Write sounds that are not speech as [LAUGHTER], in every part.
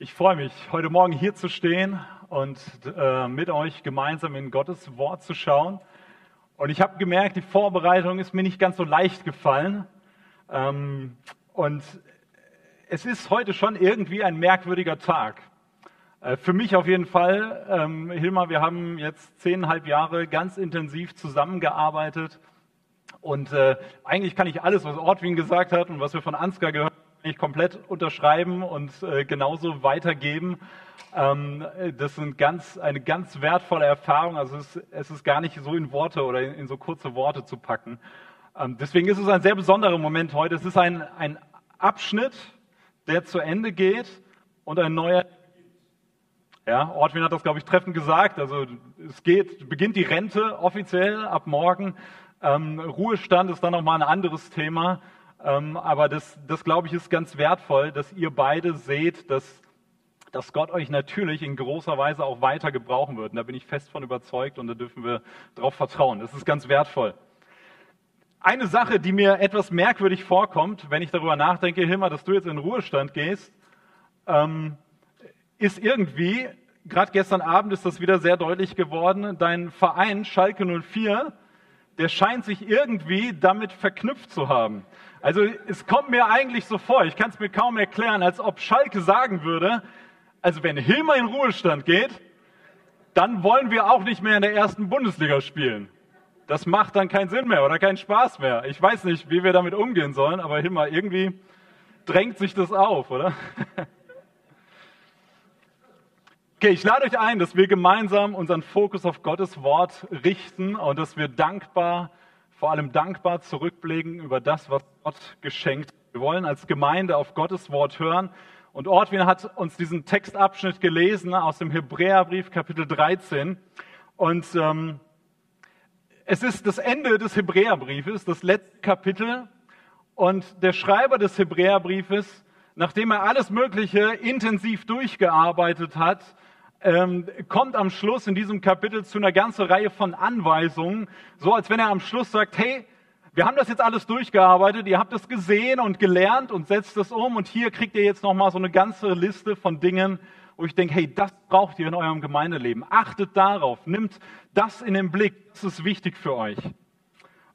Ich freue mich, heute Morgen hier zu stehen und äh, mit euch gemeinsam in Gottes Wort zu schauen. Und ich habe gemerkt, die Vorbereitung ist mir nicht ganz so leicht gefallen. Ähm, und es ist heute schon irgendwie ein merkwürdiger Tag. Äh, für mich auf jeden Fall. Ähm, Hilmar, wir haben jetzt zehneinhalb Jahre ganz intensiv zusammengearbeitet. Und äh, eigentlich kann ich alles, was Ortwin gesagt hat und was wir von Ansgar gehört haben, ich komplett unterschreiben und äh, genauso weitergeben. Ähm, das ist ganz, eine ganz wertvolle Erfahrung. Also es, es, ist gar nicht so in Worte oder in, in so kurze Worte zu packen. Ähm, deswegen ist es ein sehr besonderer Moment heute. Es ist ein, ein Abschnitt, der zu Ende geht und ein neuer. Ja, Ortwin hat das, glaube ich, treffend gesagt. Also es geht, beginnt die Rente offiziell ab morgen. Ähm, Ruhestand ist dann nochmal ein anderes Thema. Ähm, aber das, das, glaube ich, ist ganz wertvoll, dass ihr beide seht, dass, dass Gott euch natürlich in großer Weise auch weiter gebrauchen wird. Und da bin ich fest von überzeugt und da dürfen wir darauf vertrauen. Das ist ganz wertvoll. Eine Sache, die mir etwas merkwürdig vorkommt, wenn ich darüber nachdenke, Hilmar, dass du jetzt in den Ruhestand gehst, ähm, ist irgendwie, gerade gestern Abend ist das wieder sehr deutlich geworden, dein Verein Schalke 04, der scheint sich irgendwie damit verknüpft zu haben. Also es kommt mir eigentlich so vor, ich kann es mir kaum erklären, als ob Schalke sagen würde, also wenn Hilmer in Ruhestand geht, dann wollen wir auch nicht mehr in der ersten Bundesliga spielen. Das macht dann keinen Sinn mehr oder keinen Spaß mehr. Ich weiß nicht, wie wir damit umgehen sollen, aber Hilmar, irgendwie drängt sich das auf, oder? [LAUGHS] Okay, ich lade euch ein, dass wir gemeinsam unseren Fokus auf Gottes Wort richten und dass wir dankbar vor allem dankbar zurückblicken über das, was Gott geschenkt. Wir wollen als Gemeinde auf Gottes Wort hören. Und Ortwin hat uns diesen Textabschnitt gelesen aus dem Hebräerbrief Kapitel 13. Und ähm, es ist das Ende des Hebräerbriefes, das letzte Kapitel. Und der Schreiber des Hebräerbriefes, nachdem er alles Mögliche intensiv durchgearbeitet hat, ähm, kommt am Schluss in diesem Kapitel zu einer ganzen Reihe von Anweisungen, so als wenn er am Schluss sagt, hey, wir haben das jetzt alles durchgearbeitet, ihr habt es gesehen und gelernt und setzt es um und hier kriegt ihr jetzt nochmal so eine ganze Liste von Dingen, wo ich denke, hey, das braucht ihr in eurem Gemeindeleben. Achtet darauf, nimmt das in den Blick, das ist wichtig für euch.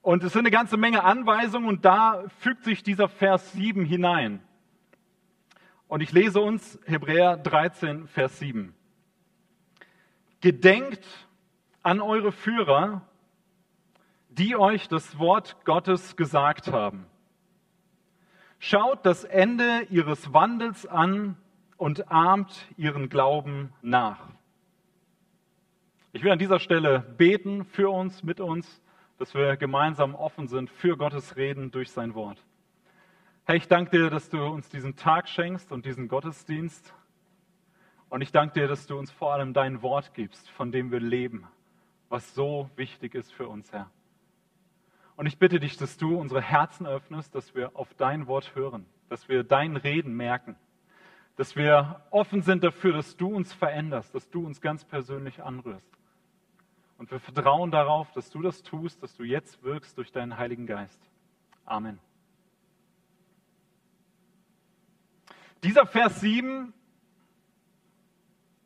Und es sind eine ganze Menge Anweisungen und da fügt sich dieser Vers 7 hinein. Und ich lese uns Hebräer 13, Vers 7. Gedenkt an eure Führer, die euch das Wort Gottes gesagt haben. Schaut das Ende ihres Wandels an und ahmt ihren Glauben nach. Ich will an dieser Stelle beten für uns, mit uns, dass wir gemeinsam offen sind für Gottes Reden durch sein Wort. Herr, ich danke dir, dass du uns diesen Tag schenkst und diesen Gottesdienst. Und ich danke dir, dass du uns vor allem dein Wort gibst, von dem wir leben, was so wichtig ist für uns, Herr. Und ich bitte dich, dass du unsere Herzen öffnest, dass wir auf dein Wort hören, dass wir dein Reden merken, dass wir offen sind dafür, dass du uns veränderst, dass du uns ganz persönlich anrührst. Und wir vertrauen darauf, dass du das tust, dass du jetzt wirkst durch deinen Heiligen Geist. Amen. Dieser Vers 7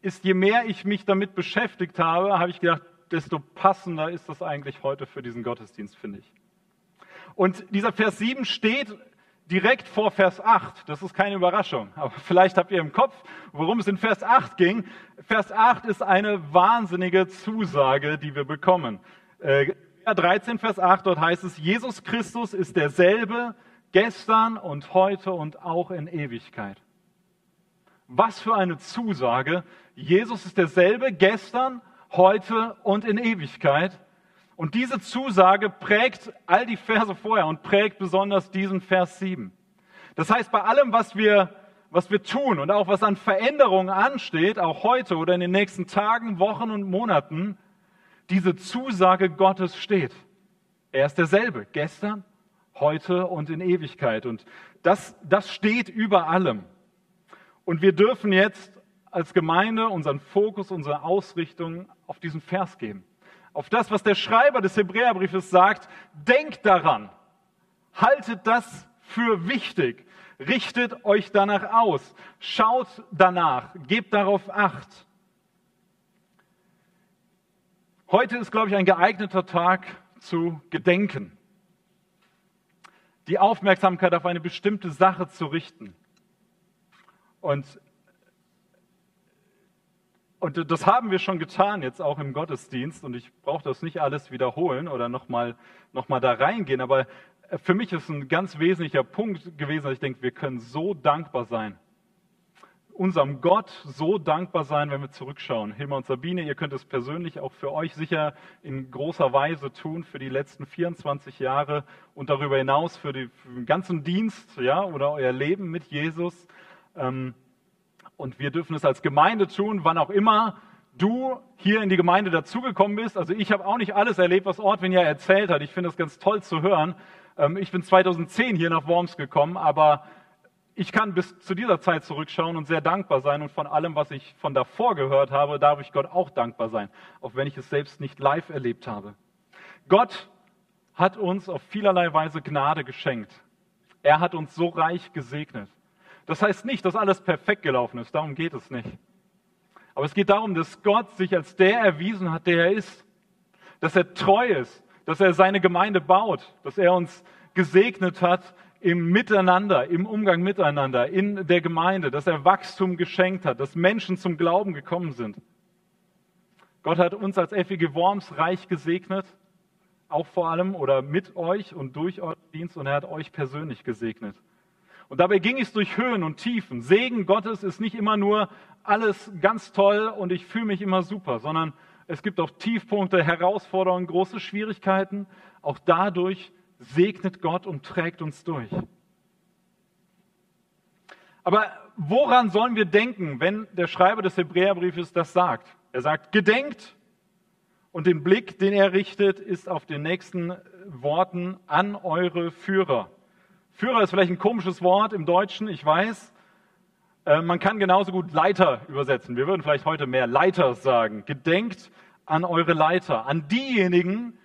ist, je mehr ich mich damit beschäftigt habe, habe ich gedacht, desto passender ist das eigentlich heute für diesen Gottesdienst, finde ich. Und dieser Vers 7 steht direkt vor Vers 8. Das ist keine Überraschung. Aber [LAUGHS] vielleicht habt ihr im Kopf, worum es in Vers 8 ging. Vers 8 ist eine wahnsinnige Zusage, die wir bekommen. Äh, 13, Vers 8, dort heißt es, Jesus Christus ist derselbe gestern und heute und auch in Ewigkeit. Was für eine Zusage. Jesus ist derselbe gestern, heute und in Ewigkeit. Und diese Zusage prägt all die Verse vorher und prägt besonders diesen Vers 7. Das heißt, bei allem, was wir, was wir tun und auch was an Veränderungen ansteht, auch heute oder in den nächsten Tagen, Wochen und Monaten, diese Zusage Gottes steht. Er ist derselbe, gestern, heute und in Ewigkeit. Und das, das steht über allem. Und wir dürfen jetzt als Gemeinde unseren Fokus, unsere Ausrichtung auf diesen Vers geben. Auf das, was der Schreiber des Hebräerbriefes sagt, denkt daran. Haltet das für wichtig. Richtet euch danach aus. Schaut danach. Gebt darauf Acht. Heute ist, glaube ich, ein geeigneter Tag zu gedenken. Die Aufmerksamkeit auf eine bestimmte Sache zu richten. Und und das haben wir schon getan, jetzt auch im Gottesdienst. Und ich brauche das nicht alles wiederholen oder nochmal noch mal da reingehen. Aber für mich ist ein ganz wesentlicher Punkt gewesen, dass ich denke, wir können so dankbar sein. Unserem Gott so dankbar sein, wenn wir zurückschauen. Hilma und Sabine, ihr könnt es persönlich auch für euch sicher in großer Weise tun, für die letzten 24 Jahre und darüber hinaus für, die, für den ganzen Dienst ja, oder euer Leben mit Jesus. Ähm, und wir dürfen es als Gemeinde tun, wann auch immer du hier in die Gemeinde dazugekommen bist. Also ich habe auch nicht alles erlebt, was Ortwin ja erzählt hat. Ich finde das ganz toll zu hören. Ähm, ich bin 2010 hier nach Worms gekommen, aber ich kann bis zu dieser Zeit zurückschauen und sehr dankbar sein. Und von allem, was ich von davor gehört habe, darf ich Gott auch dankbar sein, auch wenn ich es selbst nicht live erlebt habe. Gott hat uns auf vielerlei Weise Gnade geschenkt. Er hat uns so reich gesegnet. Das heißt nicht, dass alles perfekt gelaufen ist, darum geht es nicht. Aber es geht darum, dass Gott sich als der erwiesen hat, der er ist. Dass er treu ist, dass er seine Gemeinde baut, dass er uns gesegnet hat im Miteinander, im Umgang miteinander, in der Gemeinde, dass er Wachstum geschenkt hat, dass Menschen zum Glauben gekommen sind. Gott hat uns als FEG Worms reich gesegnet, auch vor allem oder mit euch und durch euren Dienst und er hat euch persönlich gesegnet. Und dabei ging es durch Höhen und Tiefen. Segen Gottes ist nicht immer nur alles ganz toll und ich fühle mich immer super, sondern es gibt auch Tiefpunkte, Herausforderungen, große Schwierigkeiten. Auch dadurch segnet Gott und trägt uns durch. Aber woran sollen wir denken, wenn der Schreiber des Hebräerbriefes das sagt? Er sagt, gedenkt und den Blick, den er richtet, ist auf den nächsten Worten an eure Führer. Führer ist vielleicht ein komisches Wort im Deutschen, ich weiß. Äh, man kann genauso gut Leiter übersetzen. Wir würden vielleicht heute mehr Leiter sagen. Gedenkt an eure Leiter, an diejenigen,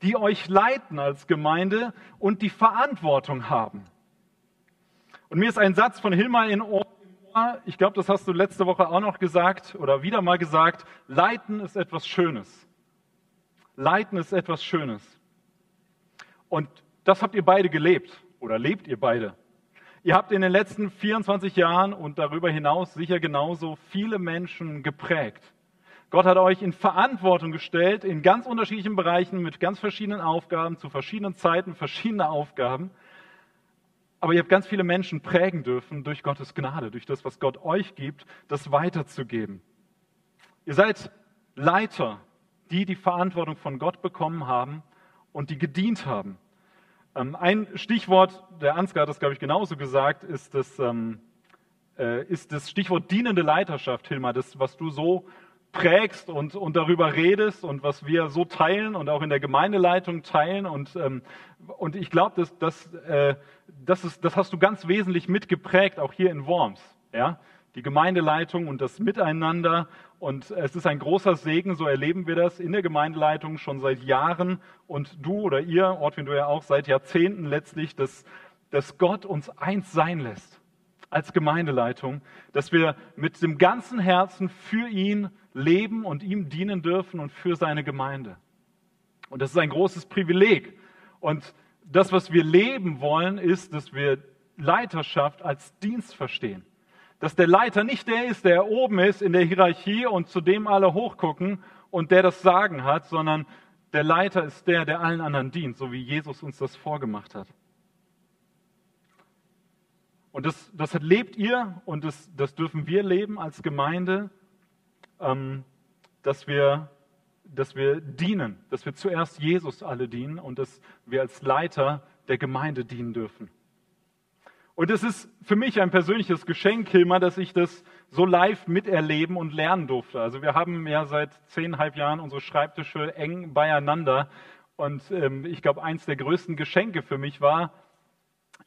die euch leiten als Gemeinde und die Verantwortung haben. Und mir ist ein Satz von Hilmar in Ohr, ich glaube, das hast du letzte Woche auch noch gesagt oder wieder mal gesagt, Leiten ist etwas Schönes. Leiten ist etwas Schönes. Und das habt ihr beide gelebt oder lebt ihr beide? Ihr habt in den letzten 24 Jahren und darüber hinaus sicher genauso viele Menschen geprägt. Gott hat euch in Verantwortung gestellt in ganz unterschiedlichen Bereichen mit ganz verschiedenen Aufgaben, zu verschiedenen Zeiten verschiedene Aufgaben. Aber ihr habt ganz viele Menschen prägen dürfen durch Gottes Gnade, durch das, was Gott euch gibt, das weiterzugeben. Ihr seid Leiter, die die Verantwortung von Gott bekommen haben und die gedient haben. Ähm, ein Stichwort, der Ansgar hat das, glaube ich, genauso gesagt, ist das, ähm, äh, ist das Stichwort dienende Leiterschaft, Hilmar, das, was du so prägst und, und darüber redest und was wir so teilen und auch in der Gemeindeleitung teilen. Und, ähm, und ich glaube, das, das, äh, das, das hast du ganz wesentlich mitgeprägt, auch hier in Worms. Ja? Die Gemeindeleitung und das Miteinander und es ist ein großer Segen, so erleben wir das in der Gemeindeleitung schon seit Jahren und du oder ihr, Ortwin, du ja auch, seit Jahrzehnten letztlich, dass, dass Gott uns eins sein lässt als Gemeindeleitung, dass wir mit dem ganzen Herzen für ihn leben und ihm dienen dürfen und für seine Gemeinde. Und das ist ein großes Privileg. Und das, was wir leben wollen, ist, dass wir Leiterschaft als Dienst verstehen dass der Leiter nicht der ist, der oben ist in der Hierarchie und zu dem alle hochgucken und der das Sagen hat, sondern der Leiter ist der, der allen anderen dient, so wie Jesus uns das vorgemacht hat. Und das, das lebt ihr und das, das dürfen wir leben als Gemeinde, ähm, dass, wir, dass wir dienen, dass wir zuerst Jesus alle dienen und dass wir als Leiter der Gemeinde dienen dürfen. Und es ist für mich ein persönliches Geschenk, Hilmar, dass ich das so live miterleben und lernen durfte. Also wir haben ja seit zehnhalb Jahren unsere Schreibtische eng beieinander. Und ähm, ich glaube, eins der größten Geschenke für mich war,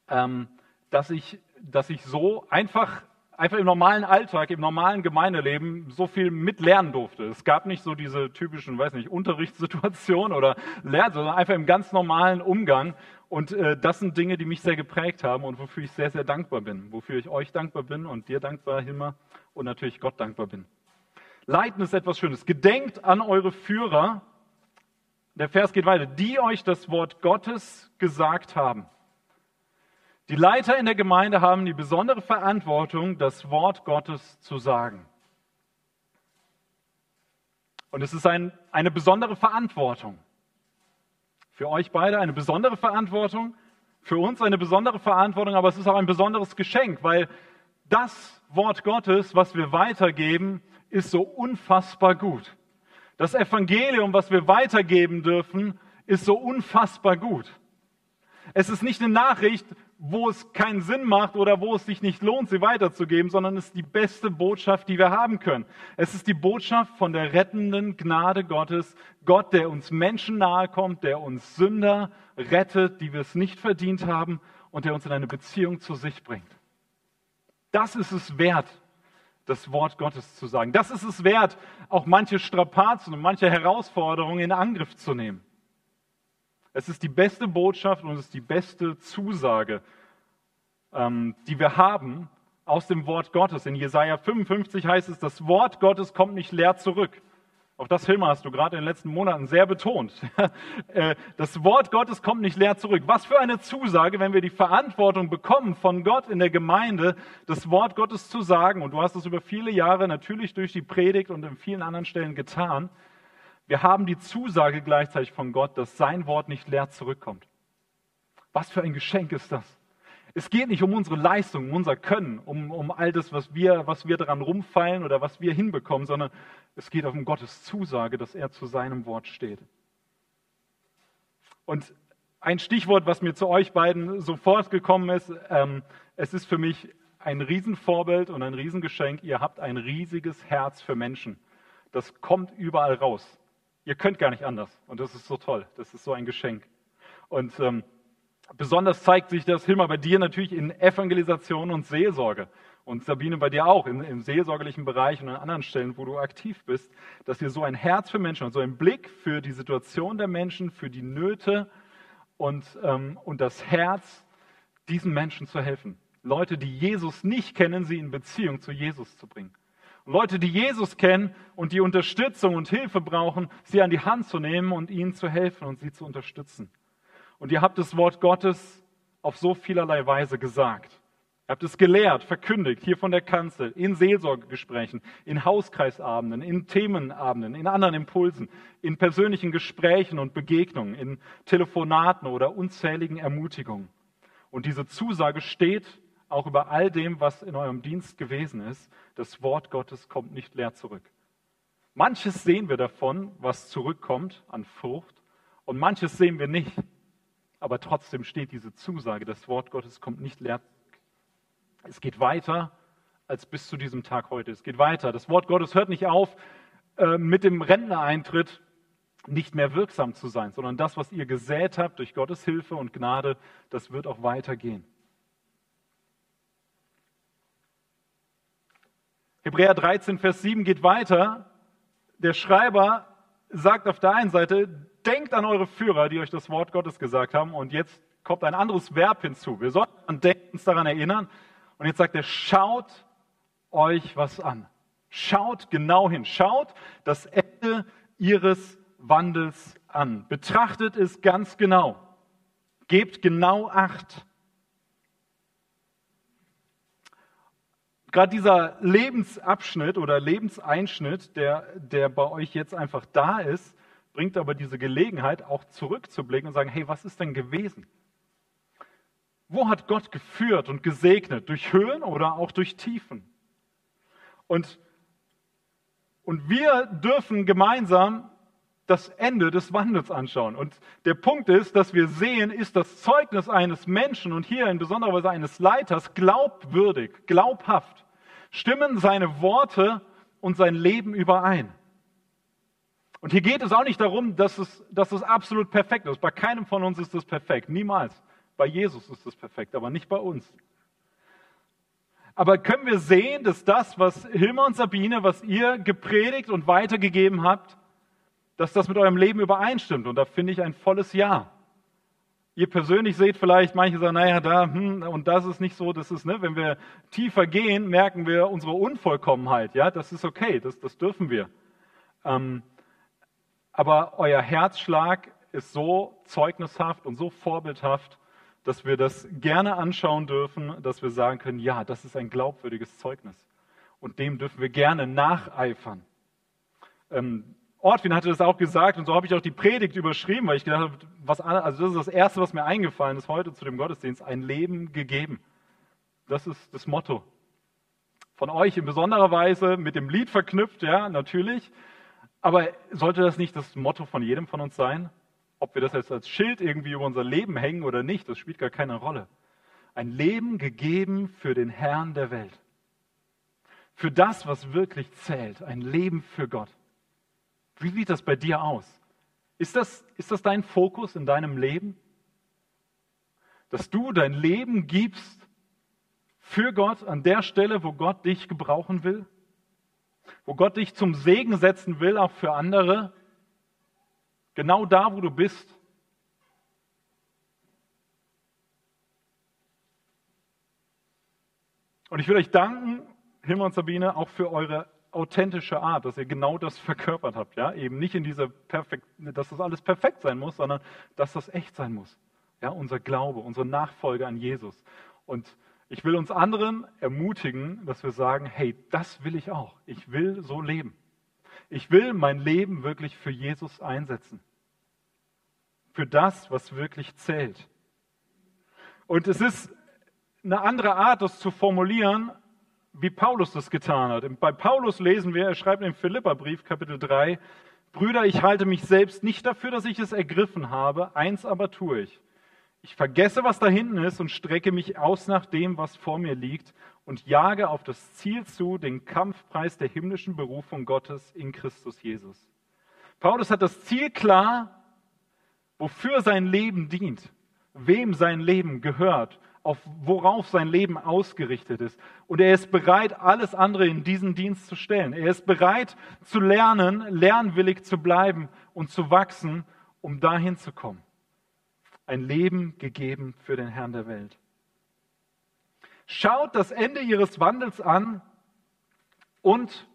ähm, dass, ich, dass ich so einfach einfach im normalen Alltag, im normalen Gemeindeleben so viel mitlernen durfte. Es gab nicht so diese typischen, weiß nicht, Unterrichtssituationen oder Lernen, sondern einfach im ganz normalen Umgang. Und äh, das sind Dinge, die mich sehr geprägt haben und wofür ich sehr, sehr dankbar bin. Wofür ich euch dankbar bin und dir dankbar, Hilmar, und natürlich Gott dankbar bin. Leiten ist etwas Schönes. Gedenkt an eure Führer. Der Vers geht weiter. Die euch das Wort Gottes gesagt haben. Die Leiter in der Gemeinde haben die besondere Verantwortung, das Wort Gottes zu sagen. Und es ist ein, eine besondere Verantwortung. Für euch beide eine besondere Verantwortung, für uns eine besondere Verantwortung, aber es ist auch ein besonderes Geschenk, weil das Wort Gottes, was wir weitergeben, ist so unfassbar gut. Das Evangelium, was wir weitergeben dürfen, ist so unfassbar gut. Es ist nicht eine Nachricht, wo es keinen Sinn macht oder wo es sich nicht lohnt, sie weiterzugeben, sondern es ist die beste Botschaft, die wir haben können. Es ist die Botschaft von der rettenden Gnade Gottes, Gott, der uns Menschen nahe kommt, der uns Sünder rettet, die wir es nicht verdient haben und der uns in eine Beziehung zu sich bringt. Das ist es wert, das Wort Gottes zu sagen. Das ist es wert, auch manche Strapazen und manche Herausforderungen in Angriff zu nehmen. Es ist die beste Botschaft und es ist die beste Zusage, ähm, die wir haben aus dem Wort Gottes. In Jesaja 55 heißt es, das Wort Gottes kommt nicht leer zurück. Auch das, Hilmar, hast du gerade in den letzten Monaten sehr betont. [LAUGHS] Äh, das Wort Gottes kommt nicht leer zurück. Was für eine Zusage, wenn wir die Verantwortung bekommen, von Gott in der Gemeinde das Wort Gottes zu sagen. Und du hast es über viele Jahre natürlich durch die Predigt und in vielen anderen Stellen getan. Wir haben die Zusage gleichzeitig von Gott, dass sein Wort nicht leer zurückkommt. Was für ein Geschenk ist das? Es geht nicht um unsere Leistung, um unser Können, um, um all das, was wir, was wir daran rumfallen oder was wir hinbekommen, sondern es geht um Gottes Zusage, dass er zu seinem Wort steht. Und ein Stichwort, was mir zu euch beiden sofort gekommen ist, ähm, es ist für mich ein Riesenvorbild und ein Riesengeschenk. Ihr habt ein riesiges Herz für Menschen. Das kommt überall raus. Ihr könnt gar nicht anders. Und das ist so toll. Das ist so ein Geschenk. Und ähm, besonders zeigt sich das, Hilmar, bei dir natürlich in Evangelisation und Seelsorge. Und Sabine, bei dir auch in, im seelsorgerlichen Bereich und an anderen Stellen, wo du aktiv bist, dass ihr so ein Herz für Menschen und so einen Blick für die Situation der Menschen, für die Nöte und, ähm, und das Herz, diesen Menschen zu helfen. Leute, die Jesus nicht kennen, sie in Beziehung zu Jesus zu bringen. Leute, die Jesus kennen und die Unterstützung und Hilfe brauchen, sie an die Hand zu nehmen und ihnen zu helfen und sie zu unterstützen. Und ihr habt das Wort Gottes auf so vielerlei Weise gesagt. Ihr habt es gelehrt, verkündigt, hier von der Kanzel, in Seelsorgegesprächen, in Hauskreisabenden, in Themenabenden, in anderen Impulsen, in persönlichen Gesprächen und Begegnungen, in Telefonaten oder unzähligen Ermutigungen. Und diese Zusage steht auch über all dem, was in eurem Dienst gewesen ist, das Wort Gottes kommt nicht leer zurück. Manches sehen wir davon, was zurückkommt an Frucht, und manches sehen wir nicht. Aber trotzdem steht diese Zusage, das Wort Gottes kommt nicht leer. Es geht weiter als bis zu diesem Tag heute. Es geht weiter. Das Wort Gottes hört nicht auf, äh, mit dem Rentnereintritt nicht mehr wirksam zu sein, sondern das, was ihr gesät habt durch Gottes Hilfe und Gnade, das wird auch weitergehen. Hebräer 13, Vers 7 geht weiter. Der Schreiber sagt auf der einen Seite, denkt an eure Führer, die euch das Wort Gottes gesagt haben. Und jetzt kommt ein anderes Verb hinzu. Wir sollten uns daran erinnern. Und jetzt sagt er, schaut euch was an. Schaut genau hin. Schaut das Ende ihres Wandels an. Betrachtet es ganz genau. Gebt genau Acht. Gerade dieser Lebensabschnitt oder Lebenseinschnitt, der, der bei euch jetzt einfach da ist, bringt aber diese Gelegenheit, auch zurückzublicken und sagen, hey, was ist denn gewesen? Wo hat Gott geführt und gesegnet? Durch Höhen oder auch durch Tiefen? Und, und wir dürfen gemeinsam das Ende des Wandels anschauen. Und der Punkt ist, dass wir sehen, ist das Zeugnis eines Menschen und hier in besonderer Weise eines Leiters glaubwürdig, glaubhaft. Stimmen seine Worte und sein Leben überein. Und hier geht es auch nicht darum, dass es, dass es absolut perfekt ist. Bei keinem von uns ist es perfekt. Niemals. Bei Jesus ist es perfekt, aber nicht bei uns. Aber können wir sehen, dass das, was Hilma und Sabine, was ihr gepredigt und weitergegeben habt, dass das mit eurem Leben übereinstimmt? Und da finde ich ein volles Ja. Ihr persönlich seht vielleicht, manche sagen, naja, da, hm, und das ist nicht so, das ist, ne, wenn wir tiefer gehen, merken wir unsere Unvollkommenheit, ja, das ist okay, das, das dürfen wir. Ähm, aber euer Herzschlag ist so zeugnishaft und so vorbildhaft, dass wir das gerne anschauen dürfen, dass wir sagen können, ja, das ist ein glaubwürdiges Zeugnis. Und dem dürfen wir gerne nacheifern. Ähm, Ortwin hatte das auch gesagt und so habe ich auch die Predigt überschrieben, weil ich gedacht habe, was, also das ist das Erste, was mir eingefallen ist heute zu dem Gottesdienst, ein Leben gegeben. Das ist das Motto. Von euch in besonderer Weise mit dem Lied verknüpft, ja, natürlich. Aber sollte das nicht das Motto von jedem von uns sein? Ob wir das jetzt als Schild irgendwie über unser Leben hängen oder nicht, das spielt gar keine Rolle. Ein Leben gegeben für den Herrn der Welt. Für das, was wirklich zählt. Ein Leben für Gott. Wie sieht das bei dir aus? Ist das, ist das dein Fokus in deinem Leben? Dass du dein Leben gibst für Gott an der Stelle, wo Gott dich gebrauchen will? Wo Gott dich zum Segen setzen will, auch für andere? Genau da, wo du bist? Und ich will euch danken, Himmel und Sabine, auch für eure authentische Art, dass ihr genau das verkörpert habt, ja, eben nicht in dieser perfekt, dass das alles perfekt sein muss, sondern dass das echt sein muss, ja, unser Glaube, unsere Nachfolge an Jesus. Und ich will uns anderen ermutigen, dass wir sagen, hey, das will ich auch. Ich will so leben. Ich will mein Leben wirklich für Jesus einsetzen. Für das, was wirklich zählt. Und es ist eine andere Art, das zu formulieren, wie Paulus das getan hat. Bei Paulus lesen wir, er schreibt im Philipperbrief Kapitel 3, Brüder, ich halte mich selbst nicht dafür, dass ich es ergriffen habe, eins aber tue ich. Ich vergesse, was da hinten ist und strecke mich aus nach dem, was vor mir liegt und jage auf das Ziel zu, den Kampfpreis der himmlischen Berufung Gottes in Christus Jesus. Paulus hat das Ziel klar, wofür sein Leben dient, wem sein Leben gehört auf worauf sein Leben ausgerichtet ist. Und er ist bereit, alles andere in diesen Dienst zu stellen. Er ist bereit zu lernen, lernwillig zu bleiben und zu wachsen, um dahin zu kommen. Ein Leben gegeben für den Herrn der Welt. Schaut das Ende ihres Wandels an und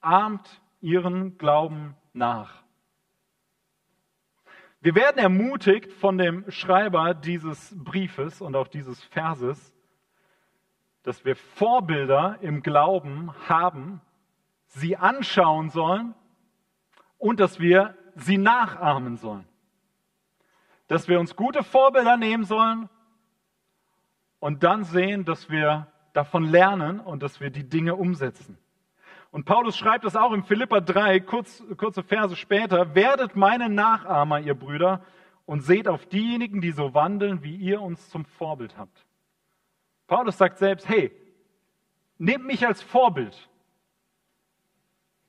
ahmt ihren Glauben nach. Wir werden ermutigt von dem Schreiber dieses Briefes und auch dieses Verses, dass wir Vorbilder im Glauben haben, sie anschauen sollen und dass wir sie nachahmen sollen. Dass wir uns gute Vorbilder nehmen sollen und dann sehen, dass wir davon lernen und dass wir die Dinge umsetzen. Und Paulus schreibt es auch in Philippa 3, kurz, kurze Verse später, werdet meine Nachahmer, ihr Brüder, und seht auf diejenigen, die so wandeln, wie ihr uns zum Vorbild habt. Paulus sagt selbst, hey, nehmt mich als Vorbild.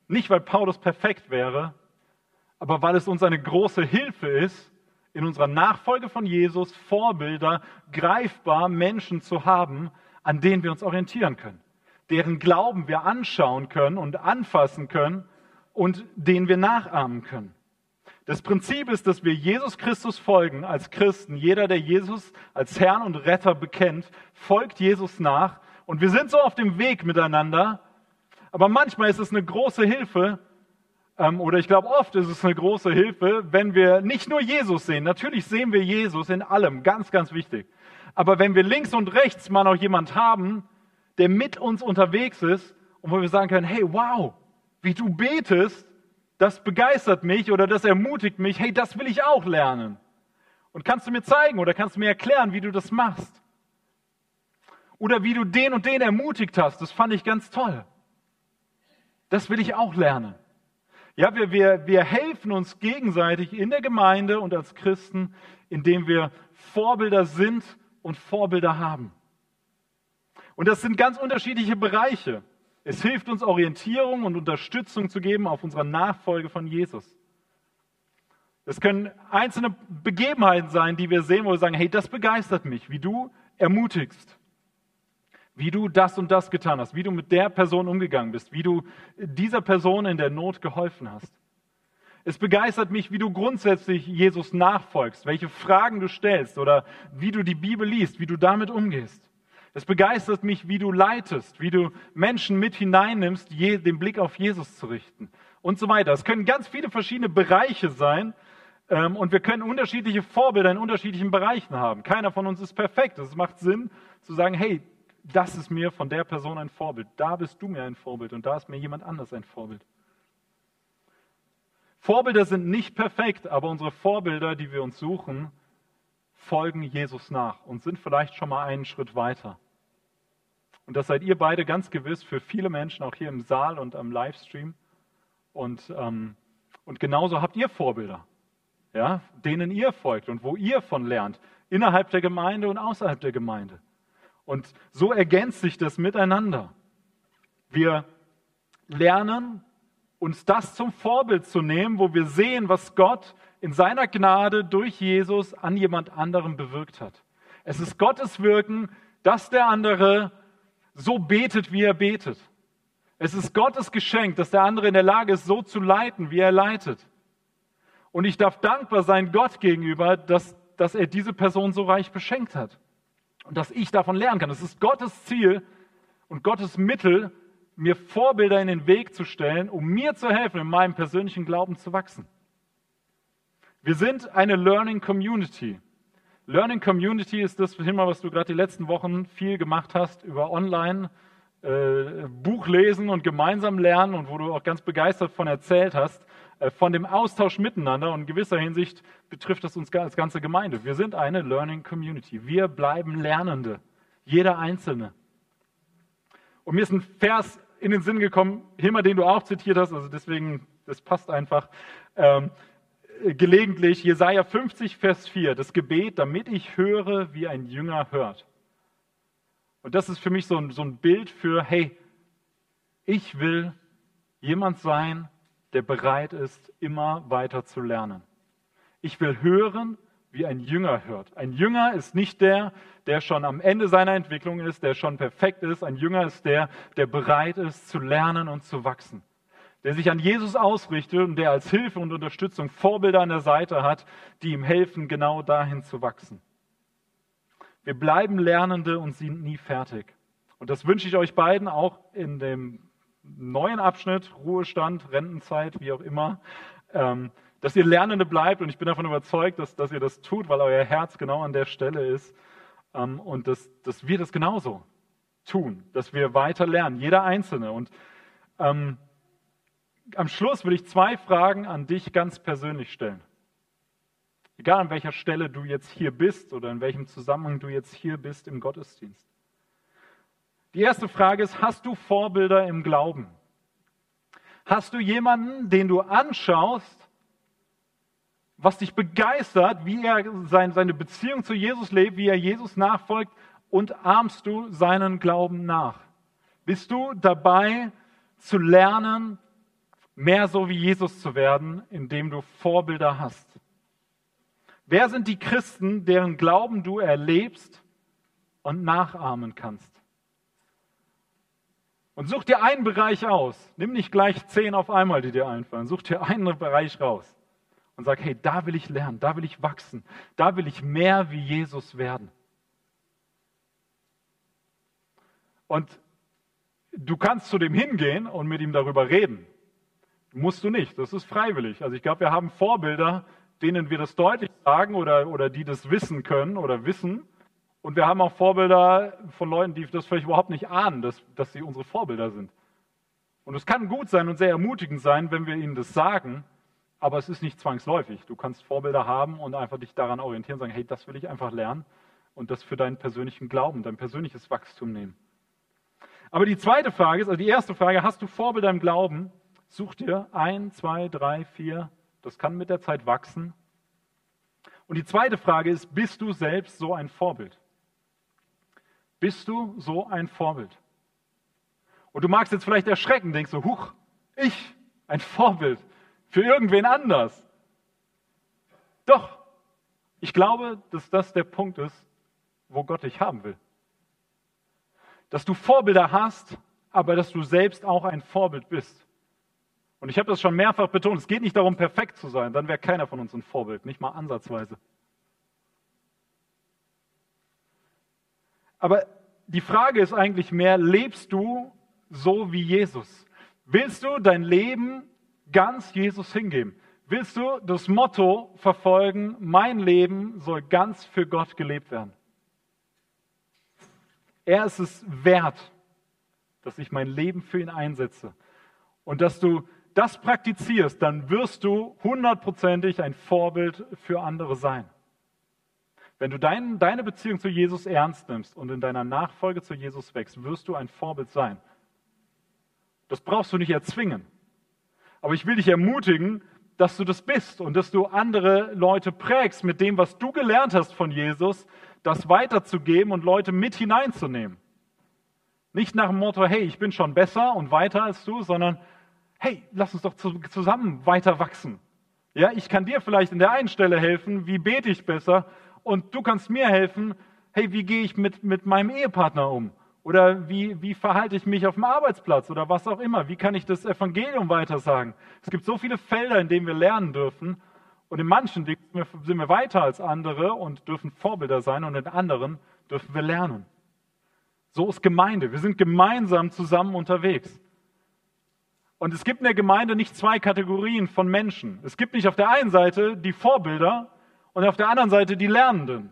Nicht, weil Paulus perfekt wäre, aber weil es uns eine große Hilfe ist, in unserer Nachfolge von Jesus Vorbilder, greifbar Menschen zu haben, an denen wir uns orientieren können deren Glauben wir anschauen können und anfassen können und den wir nachahmen können. Das Prinzip ist, dass wir Jesus Christus folgen als Christen. Jeder, der Jesus als Herrn und Retter bekennt, folgt Jesus nach. Und wir sind so auf dem Weg miteinander. Aber manchmal ist es eine große Hilfe, ähm, oder ich glaube oft ist es eine große Hilfe, wenn wir nicht nur Jesus sehen. Natürlich sehen wir Jesus in allem, ganz, ganz wichtig. Aber wenn wir links und rechts mal noch jemand haben, der mit uns unterwegs ist und wo wir sagen können, hey, wow, wie du betest, das begeistert mich oder das ermutigt mich, hey, das will ich auch lernen. Und kannst du mir zeigen oder kannst du mir erklären, wie du das machst? Oder wie du den und den ermutigt hast, das fand ich ganz toll. Das will ich auch lernen. Ja, wir, wir, wir helfen uns gegenseitig in der Gemeinde und als Christen, indem wir Vorbilder sind und Vorbilder haben. Und das sind ganz unterschiedliche Bereiche. Es hilft uns, Orientierung und Unterstützung zu geben auf unserer Nachfolge von Jesus. Es können einzelne Begebenheiten sein, die wir sehen, wo wir sagen, hey, das begeistert mich, wie du ermutigst. wie du das und das getan hast, wie du mit der Person umgegangen bist, wie du dieser Person in der Not geholfen hast. Es begeistert mich, wie du grundsätzlich Jesus nachfolgst, welche Fragen du stellst oder wie du die Bibel liest, wie du damit umgehst. Es begeistert mich, wie du leitest, wie du Menschen mit hineinnimmst, den Blick auf Jesus zu richten und so weiter. Es können ganz viele verschiedene Bereiche sein ähm, und wir können unterschiedliche Vorbilder in unterschiedlichen Bereichen haben. Keiner von uns ist perfekt. Es macht Sinn zu sagen, hey, das ist mir von der Person ein Vorbild. Da bist du mir ein Vorbild und da ist mir jemand anders ein Vorbild. Vorbilder sind nicht perfekt, aber unsere Vorbilder, die wir uns suchen, folgen Jesus nach und sind vielleicht schon mal einen Schritt weiter. Und das seid ihr beide ganz gewiss für viele Menschen, auch hier im Saal und am Livestream. Und, ähm, und genauso habt ihr Vorbilder, ja, denen ihr folgt und wo ihr von lernt, innerhalb der Gemeinde und außerhalb der Gemeinde. Und so ergänzt sich das miteinander. Wir lernen uns das zum Vorbild zu nehmen, wo wir sehen, was Gott in seiner Gnade durch Jesus an jemand anderem bewirkt hat. Es ist Gottes Wirken, dass der andere so betet, wie er betet. Es ist Gottes Geschenk, dass der andere in der Lage ist, so zu leiten, wie er leitet. Und ich darf dankbar sein Gott gegenüber, dass, dass er diese Person so reich beschenkt hat. Und dass ich davon lernen kann. Es ist Gottes Ziel und Gottes Mittel, mir Vorbilder in den Weg zu stellen, um mir zu helfen, in meinem persönlichen Glauben zu wachsen. Wir sind eine Learning Community. Learning Community ist das Thema, was du gerade die letzten Wochen viel gemacht hast über Online, äh, Buch lesen und gemeinsam lernen und wo du auch ganz begeistert von erzählt hast, äh, von dem Austausch miteinander und in gewisser Hinsicht betrifft das uns als ganze Gemeinde. Wir sind eine Learning Community. Wir bleiben Lernende. Jeder Einzelne. Und mir ist ein Vers in den Sinn gekommen, Hilmar, den du auch zitiert hast, also deswegen, das passt einfach. Ähm, gelegentlich Jesaja 50, Vers 4, das Gebet, damit ich höre, wie ein Jünger hört. Und das ist für mich so ein, so ein Bild für, hey, ich will jemand sein, der bereit ist, immer weiter zu lernen. Ich will hören, wie ein Jünger hört. Ein Jünger ist nicht der, der schon am Ende seiner Entwicklung ist, der schon perfekt ist. Ein Jünger ist der, der bereit ist zu lernen und zu wachsen. Der sich an Jesus ausrichtet und der als Hilfe und Unterstützung Vorbilder an der Seite hat, die ihm helfen, genau dahin zu wachsen. Wir bleiben Lernende und sind nie fertig. Und das wünsche ich euch beiden auch in dem neuen Abschnitt, Ruhestand, Rentenzeit, wie auch immer. Ähm, dass ihr Lernende bleibt und ich bin davon überzeugt, dass, dass ihr das tut, weil euer Herz genau an der Stelle ist ähm, und dass, dass wir das genauso tun, dass wir weiter lernen, jeder Einzelne. Und ähm, am Schluss will ich zwei Fragen an dich ganz persönlich stellen. Egal an welcher Stelle du jetzt hier bist oder in welchem Zusammenhang du jetzt hier bist im Gottesdienst. Die erste Frage ist, hast du Vorbilder im Glauben? Hast du jemanden, den du anschaust was dich begeistert, wie er seine Beziehung zu Jesus lebt, wie er Jesus nachfolgt und ahmst du seinen Glauben nach? Bist du dabei zu lernen, mehr so wie Jesus zu werden, indem du Vorbilder hast? Wer sind die Christen, deren Glauben du erlebst und nachahmen kannst? Und such dir einen Bereich aus. Nimm nicht gleich zehn auf einmal, die dir einfallen. Such dir einen Bereich raus und sage, hey, da will ich lernen, da will ich wachsen, da will ich mehr wie Jesus werden. Und du kannst zu dem hingehen und mit ihm darüber reden. Musst du nicht, das ist freiwillig. Also ich glaube, wir haben Vorbilder, denen wir das deutlich sagen oder, oder die das wissen können oder wissen. Und wir haben auch Vorbilder von Leuten, die das vielleicht überhaupt nicht ahnen, dass, dass sie unsere Vorbilder sind. Und es kann gut sein und sehr ermutigend sein, wenn wir ihnen das sagen, aber es ist nicht zwangsläufig. Du kannst Vorbilder haben und einfach dich daran orientieren sagen, hey, das will ich einfach lernen und das für deinen persönlichen Glauben, dein persönliches Wachstum nehmen. Aber die zweite Frage ist, also die erste Frage, hast du Vorbilder im Glauben? Such dir ein, zwei, drei, vier. Das kann mit der Zeit wachsen. Und die zweite Frage ist, bist du selbst so ein Vorbild? Bist du so ein Vorbild? Und du magst jetzt vielleicht erschrecken, denkst du, huch, ich, ein Vorbild für irgendwen anders. Doch, ich glaube, dass das der Punkt ist, wo Gott dich haben will. dass du Vorbilder hast, aber dass du selbst auch ein Vorbild bist. Und ich habe das schon mehrfach betont, es geht nicht darum, perfekt zu sein, dann wäre keiner von uns ein Vorbild, nicht mal ansatzweise. Aber die Frage ist eigentlich mehr, lebst du so wie Jesus? Willst du dein Leben ganz Jesus hingeben? Willst du das Motto verfolgen, mein Leben soll ganz für Gott gelebt werden? Er ist es wert, dass ich mein Leben für ihn einsetze. Und dass du das praktizierst, dann wirst du hundertprozentig ein Vorbild für andere sein. Wenn du dein, deine Beziehung zu Jesus ernst nimmst und in deiner Nachfolge zu Jesus wächst, wirst du ein Vorbild sein. Das brauchst du nicht erzwingen. Aber ich will dich ermutigen, dass du das bist und dass du andere Leute prägst mit dem, was du gelernt hast von Jesus, das weiterzugeben und Leute mit hineinzunehmen. Nicht nach dem Motto, hey, ich bin schon besser und weiter als du, sondern hey, lass uns doch zusammen weiter wachsen. Ja, ich kann dir vielleicht in der einen Stelle helfen, wie bete ich besser und du kannst mir helfen, hey, wie gehe ich mit, mit meinem Ehepartner um? Oder wie, wie verhalte ich mich auf dem Arbeitsplatz oder was auch immer? Wie kann ich das Evangelium weitersagen? Es gibt so viele Felder, in denen wir lernen dürfen. Und in manchen sind wir weiter als andere und dürfen Vorbilder sein und in anderen dürfen wir lernen. So ist Gemeinde. Wir sind gemeinsam zusammen unterwegs. Und es gibt in der Gemeinde nicht zwei Kategorien von Menschen. Es gibt nicht auf der einen Seite die Vorbilder und auf der anderen Seite die Lernenden.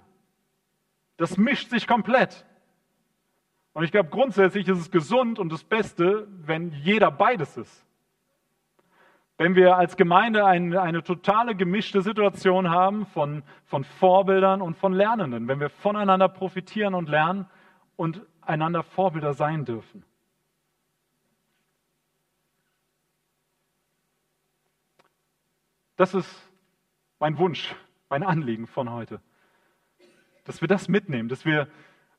Das mischt sich komplett. Und ich glaube, grundsätzlich ist es gesund und das Beste, wenn jeder beides ist. Wenn wir als Gemeinde eine, eine totale gemischte Situation haben von, von Vorbildern und von Lernenden, wenn wir voneinander profitieren und lernen und einander Vorbilder sein dürfen. Das ist mein Wunsch, mein Anliegen von heute. Dass wir das mitnehmen, dass wir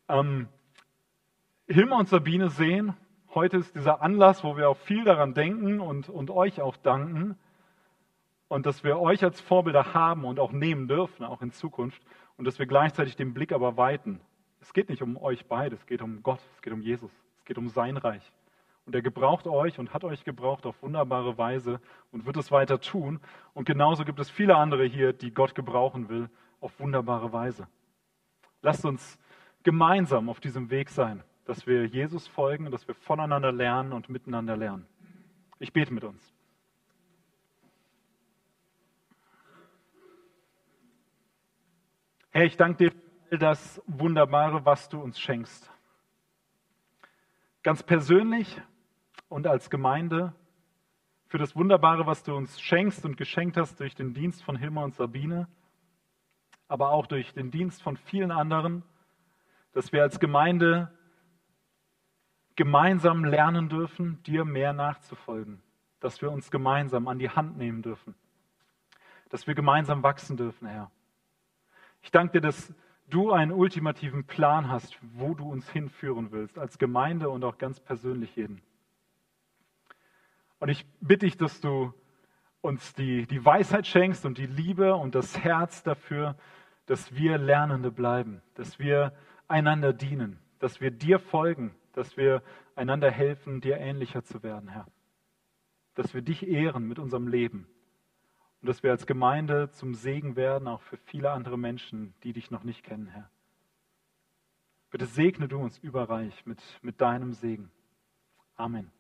ähm, Hilma und Sabine sehen. Heute ist dieser Anlass, wo wir auch viel daran denken und, und euch auch danken. Und dass wir euch als Vorbilder haben und auch nehmen dürfen, auch in Zukunft. Und dass wir gleichzeitig den Blick aber weiten. Es geht nicht um euch beide, es geht um Gott, es geht um Jesus, es geht um sein Reich. Und er gebraucht euch und hat euch gebraucht auf wunderbare Weise und wird es weiter tun. Und genauso gibt es viele andere hier, die Gott gebrauchen will, auf wunderbare Weise. Lasst uns gemeinsam auf diesem Weg sein dass wir Jesus folgen, dass wir voneinander lernen und miteinander lernen. Ich bete mit uns. Herr, ich danke dir für das Wunderbare, was du uns schenkst. Ganz persönlich und als Gemeinde für das Wunderbare, was du uns schenkst und geschenkt hast durch den Dienst von Hilma und Sabine, aber auch durch den Dienst von vielen anderen, dass wir als Gemeinde gemeinsam lernen dürfen, dir mehr nachzufolgen, dass wir uns gemeinsam an die Hand nehmen dürfen, dass wir gemeinsam wachsen dürfen, Herr. Ich danke dir, dass du einen ultimativen Plan hast, wo du uns hinführen willst, als Gemeinde und auch ganz persönlich jeden. Und ich bitte dich, dass du uns die, die Weisheit schenkst und die Liebe und das Herz dafür, dass wir Lernende bleiben, dass wir einander dienen, dass wir dir folgen, dass wir einander helfen, dir ähnlicher zu werden, Herr. Dass wir dich ehren mit unserem Leben und dass wir als Gemeinde zum Segen werden, auch für viele andere Menschen, die dich noch nicht kennen, Herr. Bitte segne du uns überreich mit, mit deinem Segen. Amen.